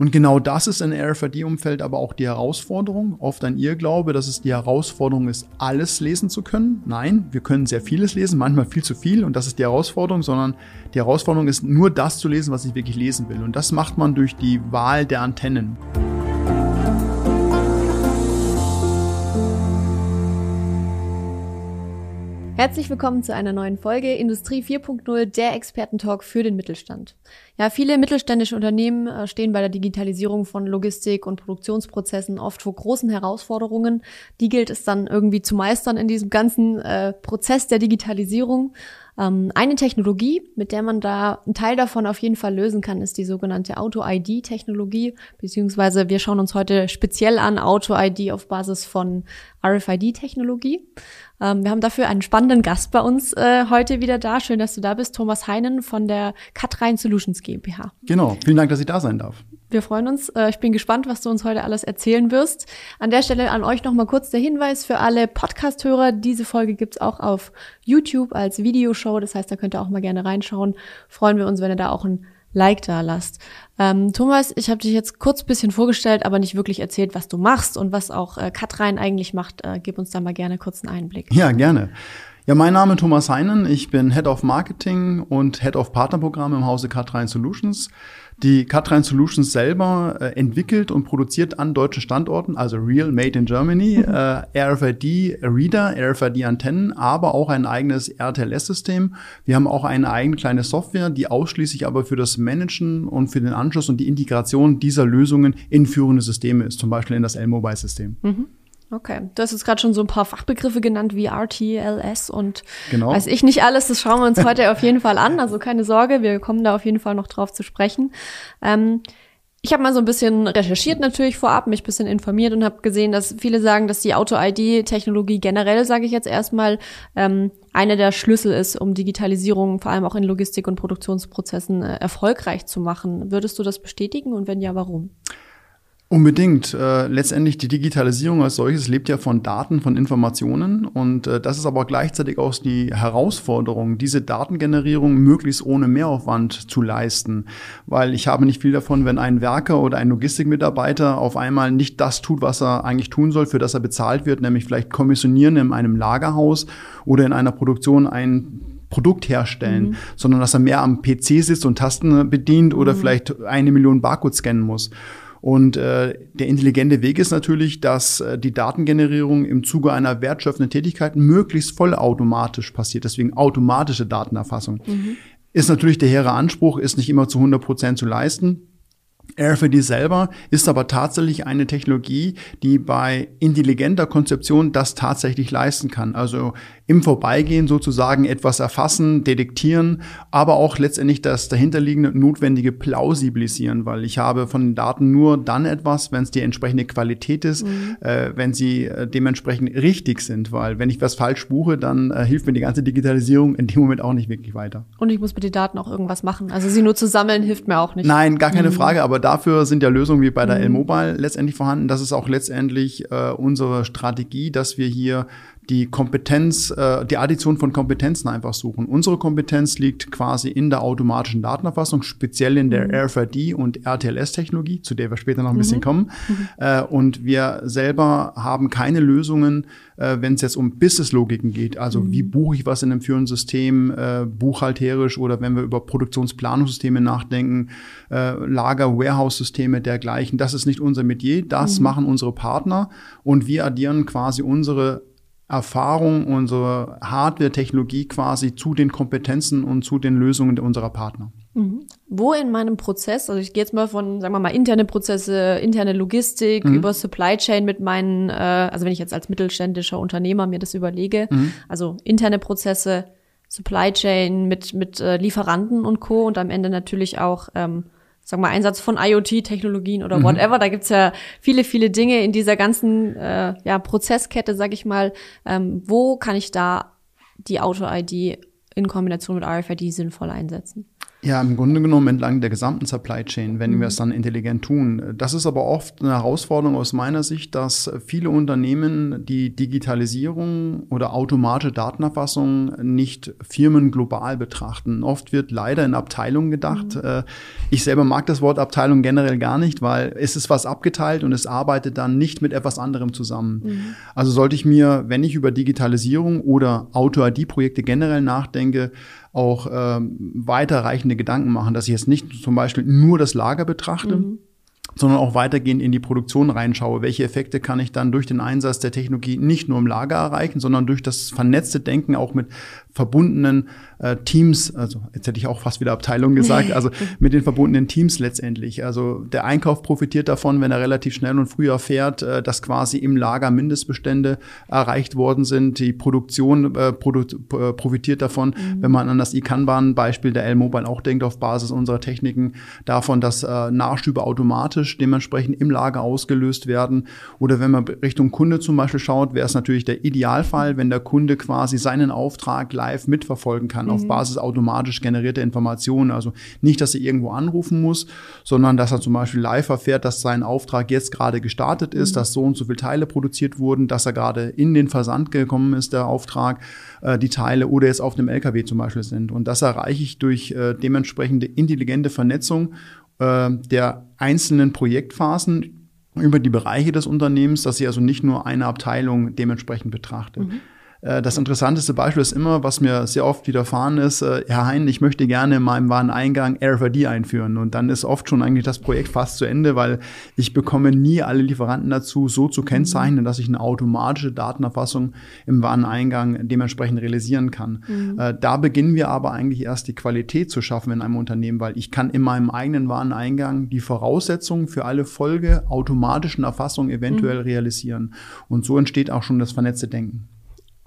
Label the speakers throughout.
Speaker 1: Und genau das ist in RFID-Umfeld aber auch die Herausforderung. Oft ein Irrglaube, dass es die Herausforderung ist, alles lesen zu können. Nein, wir können sehr vieles lesen, manchmal viel zu viel und das ist die Herausforderung, sondern die Herausforderung ist nur das zu lesen, was ich wirklich lesen will. Und das macht man durch die Wahl der Antennen.
Speaker 2: Herzlich willkommen zu einer neuen Folge Industrie 4.0, der Expertentalk für den Mittelstand. Ja, viele mittelständische Unternehmen äh, stehen bei der Digitalisierung von Logistik und Produktionsprozessen oft vor großen Herausforderungen. Die gilt es dann irgendwie zu meistern in diesem ganzen äh, Prozess der Digitalisierung. Ähm, eine Technologie, mit der man da einen Teil davon auf jeden Fall lösen kann, ist die sogenannte Auto-ID-Technologie, beziehungsweise wir schauen uns heute speziell an Auto-ID auf Basis von RFID-Technologie. Ähm, wir haben dafür einen spannenden Gast bei uns äh, heute wieder da. Schön, dass du da bist, Thomas Heinen von der Cutrein Solutions GmbH.
Speaker 1: Genau, vielen Dank, dass ich da sein darf.
Speaker 2: Wir freuen uns. Äh, ich bin gespannt, was du uns heute alles erzählen wirst. An der Stelle an euch noch mal kurz der Hinweis für alle Podcast-Hörer. Diese Folge gibt's auch auf YouTube als Videoshow. Das heißt, da könnt ihr auch mal gerne reinschauen. Freuen wir uns, wenn ihr da auch ein Like da lasst. Ähm, Thomas, ich habe dich jetzt kurz bisschen vorgestellt, aber nicht wirklich erzählt, was du machst und was auch äh, Katrein eigentlich macht. Äh, gib uns da mal gerne kurz einen Einblick.
Speaker 1: Ja, gerne. Ja, mein Name ist Thomas Heinen. Ich bin Head of Marketing und Head of Partnerprogramm im Hause Katrein Solutions. Die Katrein Solutions selber äh, entwickelt und produziert an deutschen Standorten, also Real Made in Germany, mhm. äh, RFID Reader, RFID Antennen, aber auch ein eigenes RTLS-System. Wir haben auch eine eigene kleine Software, die ausschließlich aber für das Managen und für den Anschluss und die Integration dieser Lösungen in führende Systeme ist, zum Beispiel in das L-Mobile-System. Mhm.
Speaker 2: Okay, du hast jetzt gerade schon so ein paar Fachbegriffe genannt wie RTLS und genau. weiß ich nicht alles. Das schauen wir uns heute auf jeden Fall an. Also keine Sorge, wir kommen da auf jeden Fall noch drauf zu sprechen. Ähm, ich habe mal so ein bisschen recherchiert natürlich vorab, mich ein bisschen informiert und habe gesehen, dass viele sagen, dass die Auto-ID-Technologie generell, sage ich jetzt erstmal, ähm, einer der Schlüssel ist, um Digitalisierung vor allem auch in Logistik- und Produktionsprozessen äh, erfolgreich zu machen. Würdest du das bestätigen und wenn ja, warum?
Speaker 1: Unbedingt. Äh, letztendlich die Digitalisierung als solches lebt ja von Daten, von Informationen und äh, das ist aber gleichzeitig auch die Herausforderung, diese Datengenerierung möglichst ohne Mehraufwand zu leisten, weil ich habe nicht viel davon, wenn ein Werker oder ein Logistikmitarbeiter auf einmal nicht das tut, was er eigentlich tun soll, für das er bezahlt wird, nämlich vielleicht kommissionieren in einem Lagerhaus oder in einer Produktion ein Produkt herstellen, mhm. sondern dass er mehr am PC sitzt und Tasten bedient oder mhm. vielleicht eine Million Barcodes scannen muss. Und äh, der intelligente Weg ist natürlich, dass äh, die Datengenerierung im Zuge einer wertschöpfenden Tätigkeit möglichst vollautomatisch passiert. Deswegen automatische Datenerfassung. Mhm. Ist natürlich der hehre Anspruch, ist nicht immer zu 100 Prozent zu leisten. RFID selber ist aber tatsächlich eine Technologie, die bei intelligenter Konzeption das tatsächlich leisten kann. Also im Vorbeigehen sozusagen etwas erfassen, detektieren, aber auch letztendlich das dahinterliegende notwendige plausibilisieren, weil ich habe von den Daten nur dann etwas, wenn es die entsprechende Qualität ist, mhm. äh, wenn sie äh, dementsprechend richtig sind, weil wenn ich was falsch buche, dann äh, hilft mir die ganze Digitalisierung in dem Moment auch nicht wirklich weiter.
Speaker 2: Und ich muss mit den Daten auch irgendwas machen. Also sie nur zu sammeln hilft mir auch nicht.
Speaker 1: Nein, gar keine mhm. Frage, aber dafür sind ja Lösungen wie bei der mhm. L-Mobile letztendlich vorhanden. Das ist auch letztendlich äh, unsere Strategie, dass wir hier die Kompetenz, äh, die Addition von Kompetenzen einfach suchen. Unsere Kompetenz liegt quasi in der automatischen Datenerfassung, speziell in der mhm. RFID und RTLS-Technologie, zu der wir später noch ein mhm. bisschen kommen. Mhm. Äh, und wir selber haben keine Lösungen, äh, wenn es jetzt um Business-Logiken geht. Also mhm. wie buche ich was in einem führenden System, äh, buchhalterisch oder wenn wir über Produktionsplanungssysteme nachdenken, äh, Lager, Warehouse-Systeme dergleichen. Das ist nicht unser Metier, das mhm. machen unsere Partner und wir addieren quasi unsere Erfahrung, unsere Hardware-Technologie quasi zu den Kompetenzen und zu den Lösungen unserer Partner.
Speaker 2: Mhm. Wo in meinem Prozess, also ich gehe jetzt mal von, sagen wir mal, interne Prozesse, interne Logistik mhm. über Supply Chain mit meinen, äh, also wenn ich jetzt als mittelständischer Unternehmer mir das überlege, mhm. also interne Prozesse, Supply Chain mit, mit äh, Lieferanten und Co. und am Ende natürlich auch ähm, sag mal, Einsatz von IoT-Technologien oder mhm. whatever. Da gibt's ja viele, viele Dinge in dieser ganzen äh, ja, Prozesskette, sag ich mal. Ähm, wo kann ich da die Auto-ID in Kombination mit RFID sinnvoll einsetzen?
Speaker 1: Ja, im Grunde genommen entlang der gesamten Supply Chain, wenn mhm. wir es dann intelligent tun. Das ist aber oft eine Herausforderung aus meiner Sicht, dass viele Unternehmen die Digitalisierung oder automatische Datenerfassung nicht firmenglobal betrachten. Oft wird leider in Abteilungen gedacht. Mhm. Ich selber mag das Wort Abteilung generell gar nicht, weil es ist was abgeteilt und es arbeitet dann nicht mit etwas anderem zusammen. Mhm. Also sollte ich mir, wenn ich über Digitalisierung oder Auto-ID-Projekte generell nachdenke, auch ähm, weiterreichende Gedanken machen, dass ich jetzt nicht zum Beispiel nur das Lager betrachte, mhm. sondern auch weitergehend in die Produktion reinschaue. Welche Effekte kann ich dann durch den Einsatz der Technologie nicht nur im Lager erreichen, sondern durch das vernetzte Denken auch mit verbundenen äh, Teams, also jetzt hätte ich auch fast wieder Abteilung gesagt, also mit den verbundenen Teams letztendlich. Also der Einkauf profitiert davon, wenn er relativ schnell und früh erfährt, äh, dass quasi im Lager Mindestbestände erreicht worden sind. Die Produktion äh, produ äh, profitiert davon, mhm. wenn man an das iCanban-Beispiel der L-Mobile auch denkt, auf Basis unserer Techniken, davon, dass äh, Nachschübe automatisch dementsprechend im Lager ausgelöst werden. Oder wenn man Richtung Kunde zum Beispiel schaut, wäre es natürlich der Idealfall, wenn der Kunde quasi seinen Auftrag live mitverfolgen kann mhm. auf Basis automatisch generierter Informationen. Also nicht, dass er irgendwo anrufen muss, sondern dass er zum Beispiel live erfährt, dass sein Auftrag jetzt gerade gestartet ist, mhm. dass so und so viele Teile produziert wurden, dass er gerade in den Versand gekommen ist, der Auftrag, äh, die Teile oder jetzt auf dem LKW zum Beispiel sind. Und das erreiche ich durch äh, dementsprechende intelligente Vernetzung äh, der einzelnen Projektphasen über die Bereiche des Unternehmens, dass ich also nicht nur eine Abteilung dementsprechend betrachte. Mhm. Äh, das interessanteste Beispiel ist immer, was mir sehr oft widerfahren ist, äh, Herr Hein, ich möchte gerne in meinem Wareneingang RFID einführen. Und dann ist oft schon eigentlich das Projekt fast zu Ende, weil ich bekomme nie alle Lieferanten dazu, so zu kennzeichnen, dass ich eine automatische Datenerfassung im Wareneingang dementsprechend realisieren kann. Mhm. Äh, da beginnen wir aber eigentlich erst die Qualität zu schaffen in einem Unternehmen, weil ich kann in meinem eigenen Wareneingang die Voraussetzungen für alle Folge automatischen Erfassungen eventuell mhm. realisieren. Und so entsteht auch schon das vernetzte Denken.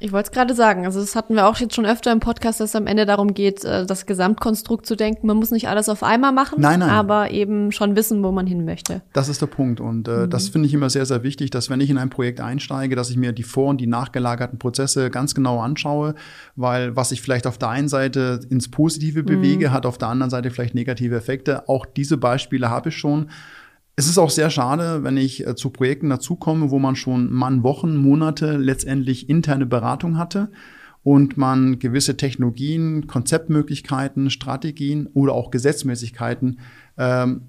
Speaker 2: Ich wollte es gerade sagen, also das hatten wir auch jetzt schon öfter im Podcast, dass es am Ende darum geht, äh, das Gesamtkonstrukt zu denken. Man muss nicht alles auf einmal machen,
Speaker 1: nein, nein.
Speaker 2: aber eben schon wissen, wo man hin möchte.
Speaker 1: Das ist der Punkt und äh, mhm. das finde ich immer sehr, sehr wichtig, dass wenn ich in ein Projekt einsteige, dass ich mir die vor- und die nachgelagerten Prozesse ganz genau anschaue, weil was ich vielleicht auf der einen Seite ins Positive mhm. bewege, hat auf der anderen Seite vielleicht negative Effekte. Auch diese Beispiele habe ich schon. Es ist auch sehr schade, wenn ich äh, zu Projekten dazukomme, wo man schon Mann Wochen, Monate letztendlich interne Beratung hatte und man gewisse Technologien, Konzeptmöglichkeiten, Strategien oder auch Gesetzmäßigkeiten ähm,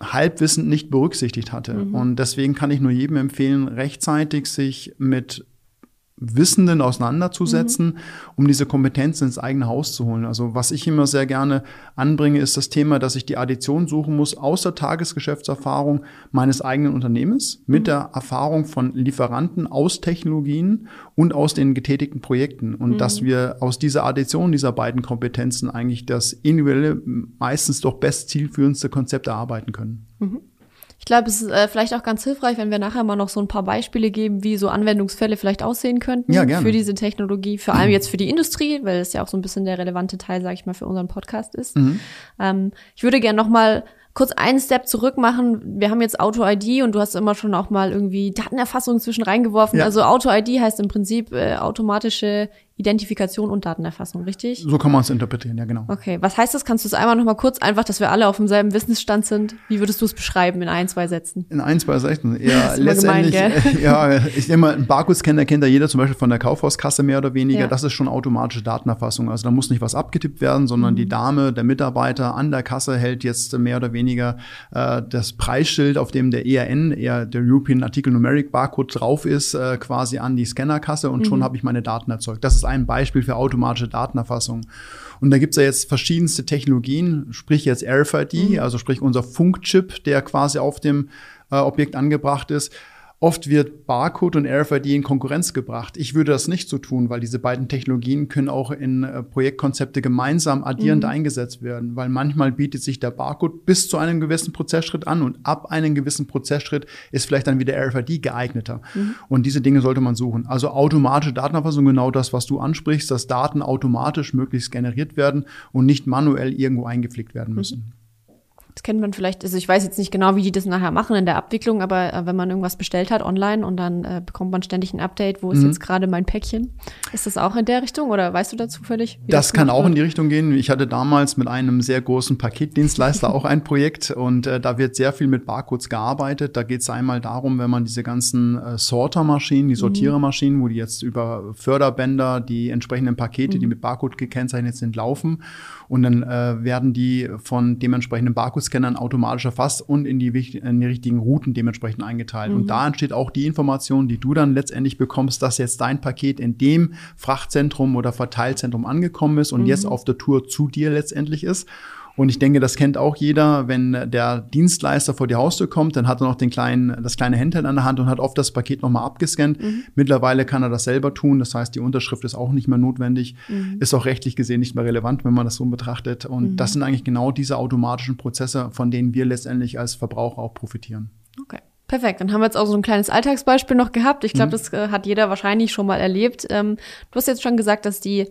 Speaker 1: halbwissend nicht berücksichtigt hatte. Mhm. Und deswegen kann ich nur jedem empfehlen, rechtzeitig sich mit Wissenden auseinanderzusetzen, mhm. um diese Kompetenz ins eigene Haus zu holen. Also was ich immer sehr gerne anbringe, ist das Thema, dass ich die Addition suchen muss aus der Tagesgeschäftserfahrung meines eigenen Unternehmens mit mhm. der Erfahrung von Lieferanten aus Technologien und aus den getätigten Projekten und mhm. dass wir aus dieser Addition dieser beiden Kompetenzen eigentlich das individuelle, meistens doch best zielführendste Konzept erarbeiten können. Mhm.
Speaker 2: Ich glaube, es ist äh, vielleicht auch ganz hilfreich, wenn wir nachher mal noch so ein paar Beispiele geben, wie so Anwendungsfälle vielleicht aussehen könnten
Speaker 1: ja, gerne.
Speaker 2: für diese Technologie, vor allem jetzt für die Industrie, weil es ja auch so ein bisschen der relevante Teil, sage ich mal, für unseren Podcast ist. Mhm. Ähm, ich würde gerne noch mal kurz einen Step zurück machen. Wir haben jetzt Auto-ID und du hast immer schon auch mal irgendwie Datenerfassung zwischen reingeworfen. Ja. Also Auto-ID heißt im Prinzip äh, automatische Identifikation und Datenerfassung, richtig?
Speaker 1: So kann man es interpretieren, ja genau.
Speaker 2: Okay, was heißt das? Kannst du es einmal noch mal kurz, einfach, dass wir alle auf demselben Wissensstand sind? Wie würdest du es beschreiben in ein, zwei Sätzen?
Speaker 1: In ein, zwei Sätzen, ja, letztendlich, gemein, ja, ich nehme mal, einen Barcode-Scanner kennt ja jeder, zum Beispiel von der Kaufhauskasse mehr oder weniger. Ja. Das ist schon automatische Datenerfassung. Also da muss nicht was abgetippt werden, sondern mhm. die Dame, der Mitarbeiter an der Kasse hält jetzt mehr oder weniger äh, das Preisschild, auf dem der ERN, eher der European Article Numeric Barcode drauf ist, äh, quasi an die Scannerkasse und mhm. schon habe ich meine Daten erzeugt. Das ist ein Beispiel für automatische Datenerfassung. Und da gibt's ja jetzt verschiedenste Technologien, sprich jetzt RFID, mhm. also sprich unser Funkchip, der quasi auf dem äh, Objekt angebracht ist. Oft wird Barcode und RFID in Konkurrenz gebracht. Ich würde das nicht so tun, weil diese beiden Technologien können auch in äh, Projektkonzepte gemeinsam addierend mhm. eingesetzt werden, weil manchmal bietet sich der Barcode bis zu einem gewissen Prozessschritt an und ab einem gewissen Prozessschritt ist vielleicht dann wieder RFID geeigneter. Mhm. Und diese Dinge sollte man suchen. Also automatische Datenerfassung, genau das, was du ansprichst, dass Daten automatisch möglichst generiert werden und nicht manuell irgendwo eingepflegt werden müssen.
Speaker 2: Mhm. Das kennt man vielleicht, also ich weiß jetzt nicht genau, wie die das nachher machen in der Abwicklung, aber äh, wenn man irgendwas bestellt hat online und dann äh, bekommt man ständig ein Update, wo ist mhm. jetzt gerade mein Päckchen? Ist das auch in der Richtung oder weißt du dazu völlig?
Speaker 1: Das, das kann auch wird? in die Richtung gehen. Ich hatte damals mit einem sehr großen Paketdienstleister auch ein Projekt und äh, da wird sehr viel mit Barcodes gearbeitet. Da geht es einmal darum, wenn man diese ganzen äh, Sortermaschinen, die mhm. Sortierermaschinen, wo die jetzt über Förderbänder die entsprechenden Pakete, mhm. die mit Barcode gekennzeichnet sind, laufen und dann äh, werden die von dementsprechenden Barcode-Scannern automatisch erfasst und in die, in die richtigen Routen dementsprechend eingeteilt. Mhm. Und da entsteht auch die Information, die du dann letztendlich bekommst, dass jetzt dein Paket in dem Frachtzentrum oder Verteilzentrum angekommen ist und mhm. jetzt auf der Tour zu dir letztendlich ist. Und ich denke, das kennt auch jeder, wenn der Dienstleister vor die Haustür kommt, dann hat er noch den kleinen, das kleine Handheld an der Hand und hat oft das Paket nochmal abgescannt. Mhm. Mittlerweile kann er das selber tun. Das heißt, die Unterschrift ist auch nicht mehr notwendig, mhm. ist auch rechtlich gesehen nicht mehr relevant, wenn man das so betrachtet. Und mhm. das sind eigentlich genau diese automatischen Prozesse, von denen wir letztendlich als Verbraucher auch profitieren.
Speaker 2: Okay. Perfekt, dann haben wir jetzt auch so ein kleines Alltagsbeispiel noch gehabt. Ich glaube, mhm. das äh, hat jeder wahrscheinlich schon mal erlebt. Ähm, du hast jetzt schon gesagt, dass die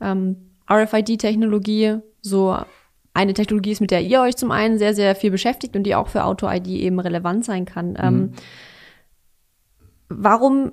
Speaker 2: ähm, RFID-Technologie so eine Technologie ist, mit der ihr euch zum einen sehr, sehr viel beschäftigt und die auch für Auto-ID eben relevant sein kann. Ähm, mhm. Ähm, warum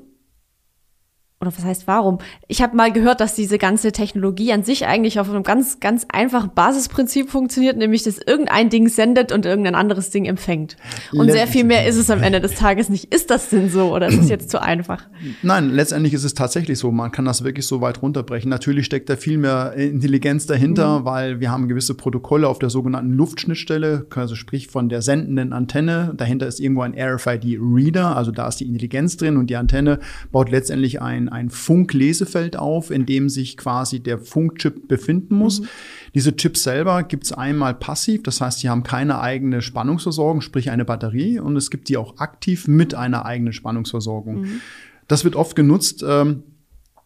Speaker 2: oder was heißt warum? Ich habe mal gehört, dass diese ganze Technologie an sich eigentlich auf einem ganz, ganz einfachen Basisprinzip funktioniert, nämlich dass irgendein Ding sendet und irgendein anderes Ding empfängt. Und sehr viel mehr ist es am Ende des Tages nicht. Ist das denn so oder ist es jetzt zu einfach?
Speaker 1: Nein, letztendlich ist es tatsächlich so. Man kann das wirklich so weit runterbrechen. Natürlich steckt da viel mehr Intelligenz dahinter, mhm. weil wir haben gewisse Protokolle auf der sogenannten Luftschnittstelle, also sprich von der sendenden Antenne. Dahinter ist irgendwo ein RFID-Reader, also da ist die Intelligenz drin und die Antenne baut letztendlich ein ein Funklesefeld auf, in dem sich quasi der Funkchip befinden muss. Mhm. Diese Chips selber gibt es einmal passiv, das heißt, sie haben keine eigene Spannungsversorgung, sprich eine Batterie, und es gibt die auch aktiv mit einer eigenen Spannungsversorgung. Mhm. Das wird oft genutzt. Ähm,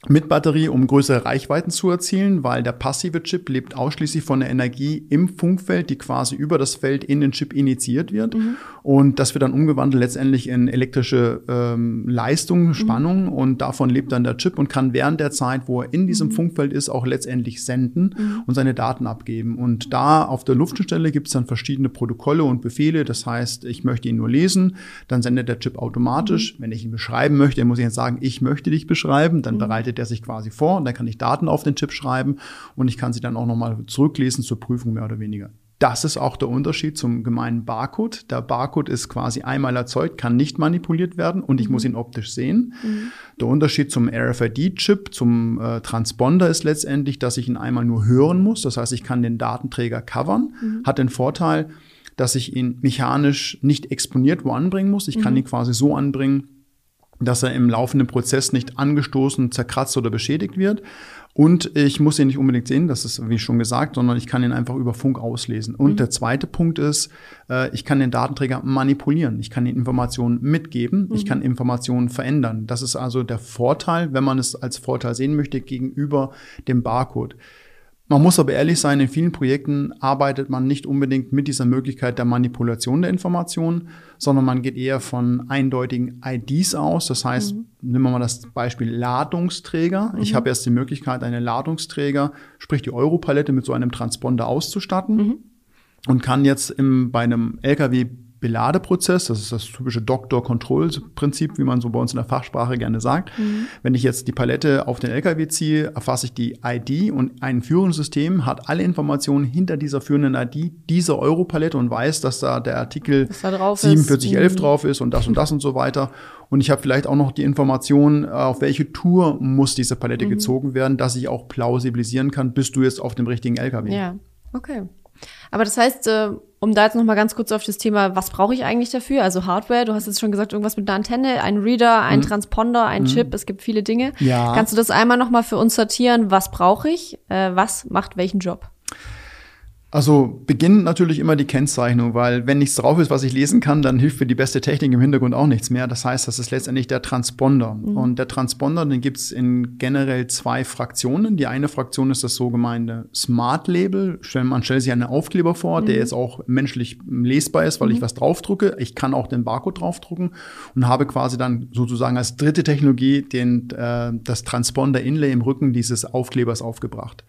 Speaker 1: mit Batterie, um größere Reichweiten zu erzielen, weil der passive Chip lebt ausschließlich von der Energie im Funkfeld, die quasi über das Feld in den Chip initiiert wird. Mhm. Und das wird dann umgewandelt letztendlich in elektrische ähm, Leistung, mhm. Spannung mhm. und davon lebt dann der Chip und kann während der Zeit, wo er in diesem mhm. Funkfeld ist, auch letztendlich senden mhm. und seine Daten abgeben. Und da auf der Luftstelle gibt es dann verschiedene Protokolle und Befehle. Das heißt, ich möchte ihn nur lesen, dann sendet der Chip automatisch. Mhm. Wenn ich ihn beschreiben möchte, muss ich jetzt sagen, ich möchte dich beschreiben, dann bereitet er sich quasi vor und dann kann ich Daten auf den Chip schreiben und ich kann sie dann auch nochmal zurücklesen zur Prüfung mehr oder weniger. Das ist auch der Unterschied zum gemeinen Barcode. Der Barcode ist quasi einmal erzeugt, kann nicht manipuliert werden und ich mhm. muss ihn optisch sehen. Mhm. Der Unterschied zum RFID-Chip, zum äh, Transponder ist letztendlich, dass ich ihn einmal nur hören muss. Das heißt, ich kann den Datenträger covern. Mhm. Hat den Vorteil, dass ich ihn mechanisch nicht exponiert wo anbringen muss. Ich kann mhm. ihn quasi so anbringen, dass er im laufenden Prozess nicht angestoßen, zerkratzt oder beschädigt wird. Und ich muss ihn nicht unbedingt sehen, das ist wie schon gesagt, sondern ich kann ihn einfach über Funk auslesen. Und mhm. der zweite Punkt ist, äh, ich kann den Datenträger manipulieren. Ich kann ihn Informationen mitgeben. Mhm. Ich kann Informationen verändern. Das ist also der Vorteil, wenn man es als Vorteil sehen möchte, gegenüber dem Barcode. Man muss aber ehrlich sein, in vielen Projekten arbeitet man nicht unbedingt mit dieser Möglichkeit der Manipulation der Informationen, sondern man geht eher von eindeutigen IDs aus. Das heißt, mhm. nehmen wir mal das Beispiel Ladungsträger. Mhm. Ich habe erst die Möglichkeit, einen Ladungsträger, sprich die Europalette, mit so einem Transponder auszustatten. Mhm. Und kann jetzt im, bei einem LKW Beladeprozess, das ist das typische Doctor-Control-Prinzip, wie man so bei uns in der Fachsprache gerne sagt. Mhm. Wenn ich jetzt die Palette auf den LKW ziehe, erfasse ich die ID und ein Führungssystem hat alle Informationen hinter dieser führenden ID dieser Europalette und weiß, dass da der Artikel da 4711 mhm. drauf ist und das und das und so weiter. Und ich habe vielleicht auch noch die Information, äh, auf welche Tour muss diese Palette mhm. gezogen werden, dass ich auch plausibilisieren kann, bist du jetzt auf dem richtigen LKW.
Speaker 2: Ja, okay. Aber das heißt, äh, um da jetzt noch mal ganz kurz auf das Thema, was brauche ich eigentlich dafür? Also Hardware, du hast jetzt schon gesagt, irgendwas mit einer Antenne, ein Reader, ein mhm. Transponder, ein mhm. Chip, es gibt viele Dinge. Ja. Kannst du das einmal noch mal für uns sortieren? Was brauche ich? Äh, was macht welchen Job?
Speaker 1: Also beginnt natürlich immer die Kennzeichnung, weil wenn nichts drauf ist, was ich lesen kann, dann hilft mir die beste Technik im Hintergrund auch nichts mehr. Das heißt, das ist letztendlich der Transponder. Mhm. Und der Transponder, den gibt es in generell zwei Fraktionen. Die eine Fraktion ist das sogenannte Smart Label. Man stellt sich einen Aufkleber vor, mhm. der jetzt auch menschlich lesbar ist, weil mhm. ich was draufdrucke. Ich kann auch den Barcode draufdrucken und habe quasi dann sozusagen als dritte Technologie den, äh, das Transponder-Inlay im Rücken dieses Aufklebers aufgebracht.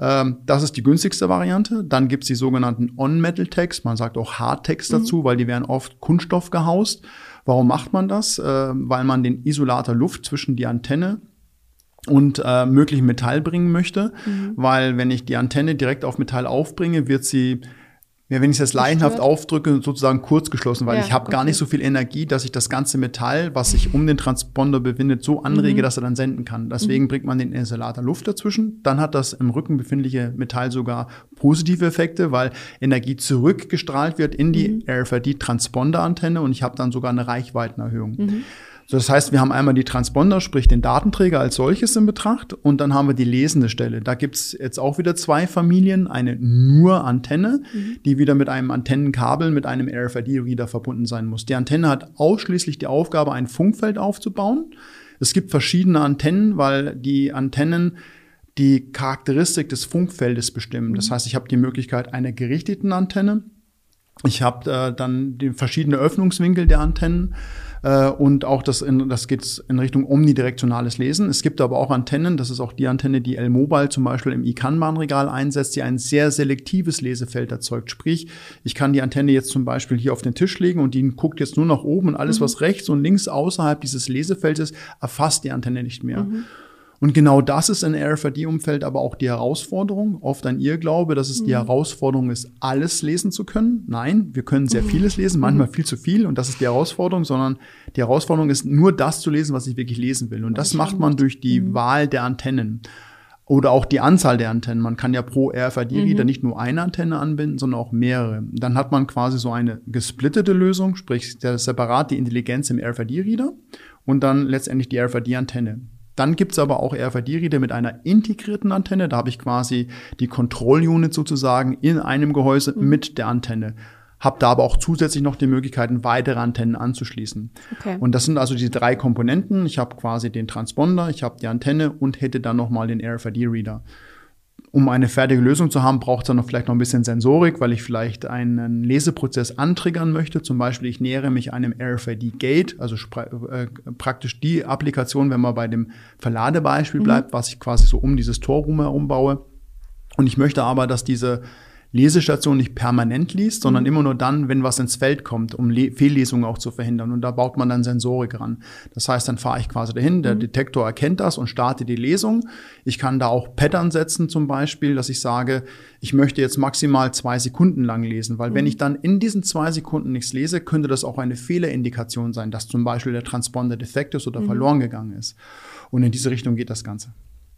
Speaker 1: Ähm, das ist die günstigste Variante. Dann gibt es die sogenannten On-Metal-Tags, man sagt auch Hard-Tags mhm. dazu, weil die werden oft Kunststoff gehaust. Warum macht man das? Äh, weil man den Isolator Luft zwischen die Antenne und äh, möglichen Metall bringen möchte, mhm. weil wenn ich die Antenne direkt auf Metall aufbringe, wird sie ja, wenn ich es jetzt laienhaft aufdrücke, sozusagen kurz geschlossen, weil ja, ich habe okay. gar nicht so viel Energie, dass ich das ganze Metall, was sich um den Transponder befindet, so anrege, mhm. dass er dann senden kann. Deswegen mhm. bringt man den Insulator Luft dazwischen. Dann hat das im Rücken befindliche Metall sogar positive Effekte, weil Energie zurückgestrahlt wird in die mhm. RFID-Transponder-Antenne und ich habe dann sogar eine Reichweitenerhöhung. So, das heißt, wir haben einmal die Transponder, sprich den Datenträger als solches in Betracht und dann haben wir die lesende Stelle. Da gibt's jetzt auch wieder zwei Familien. Eine nur Antenne, mhm. die wieder mit einem Antennenkabel mit einem RFID-Reader verbunden sein muss. Die Antenne hat ausschließlich die Aufgabe, ein Funkfeld aufzubauen. Es gibt verschiedene Antennen, weil die Antennen die Charakteristik des Funkfeldes bestimmen. Das mhm. heißt, ich habe die Möglichkeit einer gerichteten Antenne. Ich habe äh, dann die verschiedenen Öffnungswinkel der Antennen. Äh, und auch das, in, das geht in Richtung omnidirektionales Lesen. Es gibt aber auch Antennen, das ist auch die Antenne, die L-Mobile zum Beispiel im iCanban-Regal einsetzt, die ein sehr selektives Lesefeld erzeugt. Sprich, ich kann die Antenne jetzt zum Beispiel hier auf den Tisch legen und die guckt jetzt nur nach oben und alles, mhm. was rechts und links außerhalb dieses Lesefeldes erfasst die Antenne nicht mehr. Mhm. Und genau das ist in RFID-Umfeld aber auch die Herausforderung. Oft ein Irrglaube, dass es mhm. die Herausforderung ist, alles lesen zu können. Nein, wir können sehr mhm. vieles lesen, manchmal mhm. viel zu viel und das ist die Herausforderung, sondern die Herausforderung ist nur das zu lesen, was ich wirklich lesen will. Und das macht man durch die mhm. Wahl der Antennen. Oder auch die Anzahl der Antennen. Man kann ja pro RFID-Reader mhm. nicht nur eine Antenne anbinden, sondern auch mehrere. Dann hat man quasi so eine gesplittete Lösung, sprich separat die Intelligenz im RFID-Reader und dann letztendlich die RFID-Antenne. Dann gibt's aber auch RFID-Reader mit einer integrierten Antenne. Da habe ich quasi die Control-Unit sozusagen in einem Gehäuse mhm. mit der Antenne. Hab da aber auch zusätzlich noch die Möglichkeiten, weitere Antennen anzuschließen. Okay. Und das sind also diese drei Komponenten. Ich habe quasi den Transponder, ich habe die Antenne und hätte dann nochmal den RFID-Reader um eine fertige Lösung zu haben, braucht es dann noch vielleicht noch ein bisschen Sensorik, weil ich vielleicht einen Leseprozess antriggern möchte. Zum Beispiel, ich nähere mich einem RFID-Gate, also äh, praktisch die Applikation, wenn man bei dem Verladebeispiel mhm. bleibt, was ich quasi so um dieses Tor herum baue. Und ich möchte aber, dass diese Lesestation nicht permanent liest, sondern mhm. immer nur dann, wenn was ins Feld kommt, um Le Fehllesungen auch zu verhindern. Und da baut man dann Sensorik ran. Das heißt, dann fahre ich quasi dahin, der mhm. Detektor erkennt das und startet die Lesung. Ich kann da auch Pattern setzen zum Beispiel, dass ich sage, ich möchte jetzt maximal zwei Sekunden lang lesen, weil mhm. wenn ich dann in diesen zwei Sekunden nichts lese, könnte das auch eine Fehlerindikation sein, dass zum Beispiel der Transponder defekt ist oder mhm. verloren gegangen ist. Und in diese Richtung geht das Ganze.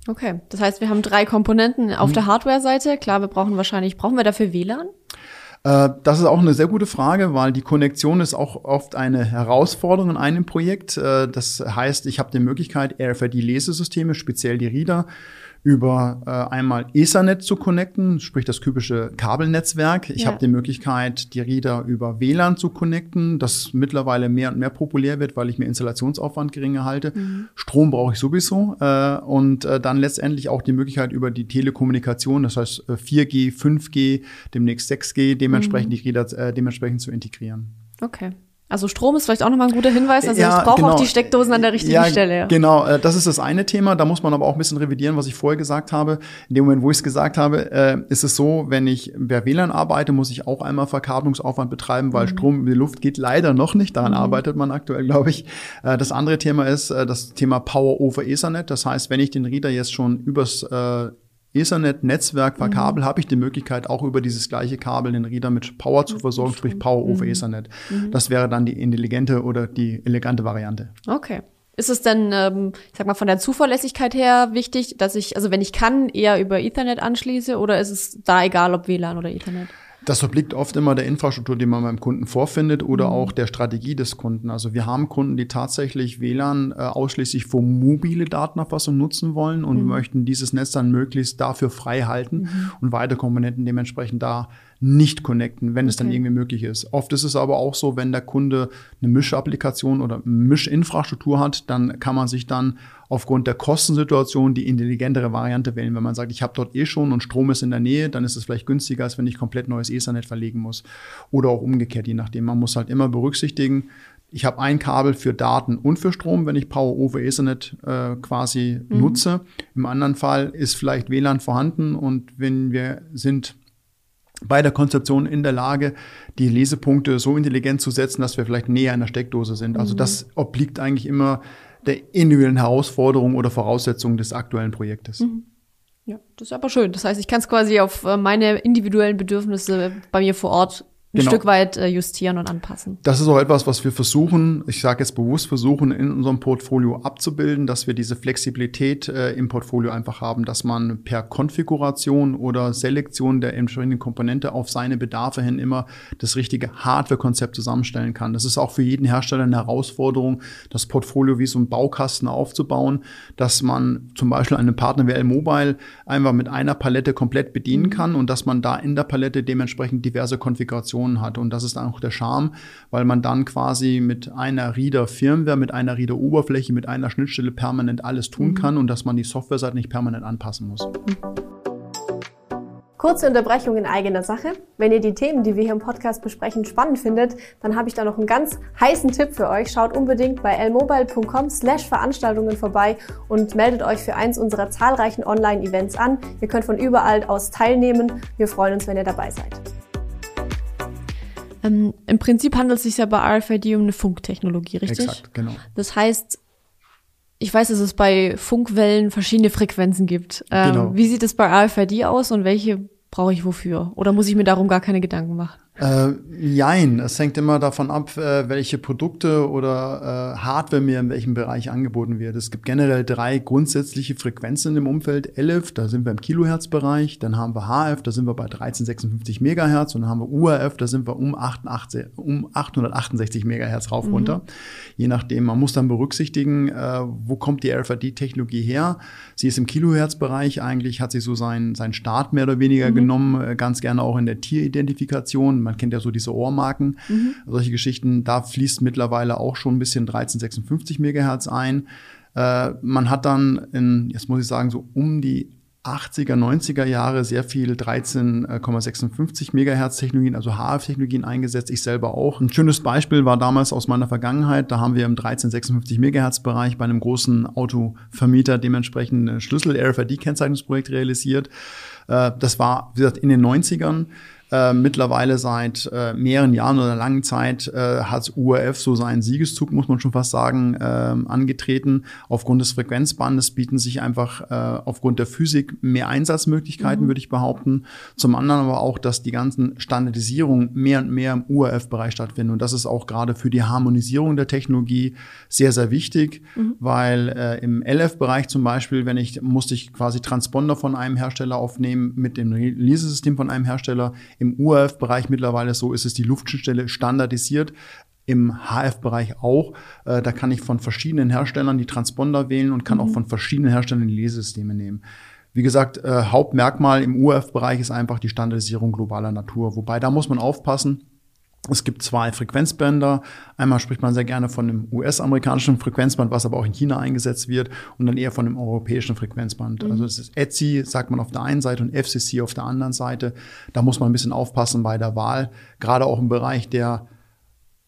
Speaker 2: Okay, das heißt, wir haben drei Komponenten auf mhm. der Hardware-Seite. Klar, wir brauchen wahrscheinlich, brauchen wir dafür WLAN?
Speaker 1: Äh, das ist auch eine sehr gute Frage, weil die Konnektion ist auch oft eine Herausforderung in einem Projekt. Äh, das heißt, ich habe die Möglichkeit, RFID-Lesesysteme, speziell die Reader, über äh, einmal Ethernet zu connecten, sprich das typische Kabelnetzwerk. Ich ja. habe die Möglichkeit, die Reader über WLAN zu connecten, das mittlerweile mehr und mehr populär wird, weil ich mir Installationsaufwand geringer halte. Mhm. Strom brauche ich sowieso äh, und äh, dann letztendlich auch die Möglichkeit über die Telekommunikation, das heißt 4G, äh, 5G, demnächst 6G, dementsprechend mhm. die Reader äh, dementsprechend zu integrieren.
Speaker 2: Okay. Also Strom ist vielleicht auch nochmal ein guter Hinweis. Also ja, ich brauche genau. auch die Steckdosen an der richtigen ja, Stelle. Ja.
Speaker 1: Genau, äh, das ist das eine Thema. Da muss man aber auch ein bisschen revidieren, was ich vorher gesagt habe. In dem Moment, wo ich es gesagt habe, äh, ist es so, wenn ich per WLAN arbeite, muss ich auch einmal Verkabelungsaufwand betreiben, weil mhm. Strom in die Luft geht leider noch nicht. Daran mhm. arbeitet man aktuell, glaube ich. Äh, das andere Thema ist das Thema Power over Ethernet. Das heißt, wenn ich den Reader jetzt schon übers Ethernet-Netzwerk per mhm. Kabel habe ich die Möglichkeit, auch über dieses gleiche Kabel den Reader mit Power zu versorgen, sprich Power over mhm. Ethernet. Mhm. Das wäre dann die intelligente oder die elegante Variante.
Speaker 2: Okay. Ist es denn, ähm, ich sag mal, von der Zuverlässigkeit her wichtig, dass ich, also wenn ich kann, eher über Ethernet anschließe oder ist es da egal, ob WLAN oder Ethernet?
Speaker 1: Das obliegt oft immer der Infrastruktur, die man beim Kunden vorfindet oder mhm. auch der Strategie des Kunden. Also wir haben Kunden, die tatsächlich WLAN äh, ausschließlich für mobile Datenerfassung nutzen wollen und mhm. möchten dieses Netz dann möglichst dafür frei halten mhm. und weitere Komponenten dementsprechend da nicht connecten, wenn okay. es dann irgendwie möglich ist. Oft ist es aber auch so, wenn der Kunde eine Mischapplikation oder Mischinfrastruktur hat, dann kann man sich dann aufgrund der Kostensituation die intelligentere Variante wählen. Wenn man sagt, ich habe dort eh schon und Strom ist in der Nähe, dann ist es vielleicht günstiger, als wenn ich komplett neues Ethernet verlegen muss. Oder auch umgekehrt, je nachdem. Man muss halt immer berücksichtigen, ich habe ein Kabel für Daten und für Strom, wenn ich Power over Ethernet äh, quasi mhm. nutze. Im anderen Fall ist vielleicht WLAN vorhanden und wenn wir sind bei der Konzeption in der Lage, die Lesepunkte so intelligent zu setzen, dass wir vielleicht näher an der Steckdose sind. Also mhm. das obliegt eigentlich immer der individuellen Herausforderung oder Voraussetzungen des aktuellen Projektes. Mhm.
Speaker 2: Ja, das ist aber schön. Das heißt, ich kann es quasi auf äh, meine individuellen Bedürfnisse bei mir vor Ort ein genau. Stück weit äh, justieren und anpassen.
Speaker 1: Das ist auch etwas, was wir versuchen, ich sage jetzt bewusst versuchen, in unserem Portfolio abzubilden, dass wir diese Flexibilität äh, im Portfolio einfach haben, dass man per Konfiguration oder Selektion der entsprechenden Komponente auf seine Bedarfe hin immer das richtige Hardware-Konzept zusammenstellen kann. Das ist auch für jeden Hersteller eine Herausforderung, das Portfolio wie so ein Baukasten aufzubauen, dass man zum Beispiel einen Partner wie L-Mobile einfach mit einer Palette komplett bedienen mhm. kann und dass man da in der Palette dementsprechend diverse Konfigurationen Funktionen hat. Und das ist dann auch der Charme, weil man dann quasi mit einer Reader-Firmware, mit einer Reader-Oberfläche, mit einer Schnittstelle permanent alles tun mhm. kann und dass man die Softwareseite nicht permanent anpassen muss.
Speaker 2: Kurze Unterbrechung in eigener Sache. Wenn ihr die Themen, die wir hier im Podcast besprechen, spannend findet, dann habe ich da noch einen ganz heißen Tipp für euch. Schaut unbedingt bei lmobile.com slash Veranstaltungen vorbei und meldet euch für eins unserer zahlreichen Online-Events an. Ihr könnt von überall aus teilnehmen. Wir freuen uns, wenn ihr dabei seid. Ähm, Im Prinzip handelt es sich ja bei RFID um eine Funktechnologie, richtig?
Speaker 1: Exakt, genau.
Speaker 2: Das heißt, ich weiß, dass es bei Funkwellen verschiedene Frequenzen gibt. Ähm, genau. Wie sieht es bei RFID aus und welche brauche ich wofür? Oder muss ich mir darum gar keine Gedanken machen?
Speaker 1: Äh, jein, es hängt immer davon ab, äh, welche Produkte oder äh, Hardware mir in welchem Bereich angeboten wird. Es gibt generell drei grundsätzliche Frequenzen im Umfeld. LF, da sind wir im Kilohertz-Bereich, dann haben wir HF, da sind wir bei 1356 Megahertz und dann haben wir URF, da sind wir um, 88, um 868 Megahertz rauf mhm. runter. Je nachdem, man muss dann berücksichtigen, äh, wo kommt die RFID-Technologie her. Sie ist im Kilohertz-Bereich eigentlich, hat sie so seinen, seinen Start mehr oder weniger mhm. genommen, äh, ganz gerne auch in der Tieridentifikation man kennt ja so diese Ohrmarken, mhm. solche Geschichten. Da fließt mittlerweile auch schon ein bisschen 1356 Megahertz ein. Äh, man hat dann in, jetzt muss ich sagen, so um die 80er, 90er Jahre sehr viel 13,56 Megahertz Technologien, also HF-Technologien eingesetzt. Ich selber auch. Ein schönes Beispiel war damals aus meiner Vergangenheit. Da haben wir im 1356 Megahertz Bereich bei einem großen Autovermieter dementsprechend ein Schlüssel-RFID-Kennzeichnungsprojekt realisiert. Äh, das war, wie gesagt, in den 90ern. Äh, mittlerweile seit äh, mehreren Jahren oder langen Zeit äh, hat URF so seinen Siegeszug, muss man schon fast sagen, äh, angetreten. Aufgrund des Frequenzbandes bieten sich einfach äh, aufgrund der Physik mehr Einsatzmöglichkeiten, mhm. würde ich behaupten. Zum anderen aber auch, dass die ganzen Standardisierungen mehr und mehr im URF-Bereich stattfinden. Und das ist auch gerade für die Harmonisierung der Technologie sehr, sehr wichtig, mhm. weil äh, im LF-Bereich zum Beispiel, wenn ich, musste ich quasi Transponder von einem Hersteller aufnehmen mit dem Release-System von einem Hersteller. Im URF-Bereich mittlerweile so ist es die Luftschnittstelle standardisiert. Im HF-Bereich auch. Äh, da kann ich von verschiedenen Herstellern die Transponder wählen und kann mhm. auch von verschiedenen Herstellern die Lesesysteme nehmen. Wie gesagt, äh, Hauptmerkmal im URF-Bereich ist einfach die Standardisierung globaler Natur. Wobei da muss man aufpassen. Es gibt zwei Frequenzbänder. Einmal spricht man sehr gerne von dem US-amerikanischen Frequenzband, was aber auch in China eingesetzt wird, und dann eher von dem europäischen Frequenzband. Mhm. Also es ist ETSI, sagt man auf der einen Seite, und FCC auf der anderen Seite. Da muss man ein bisschen aufpassen bei der Wahl, gerade auch im Bereich der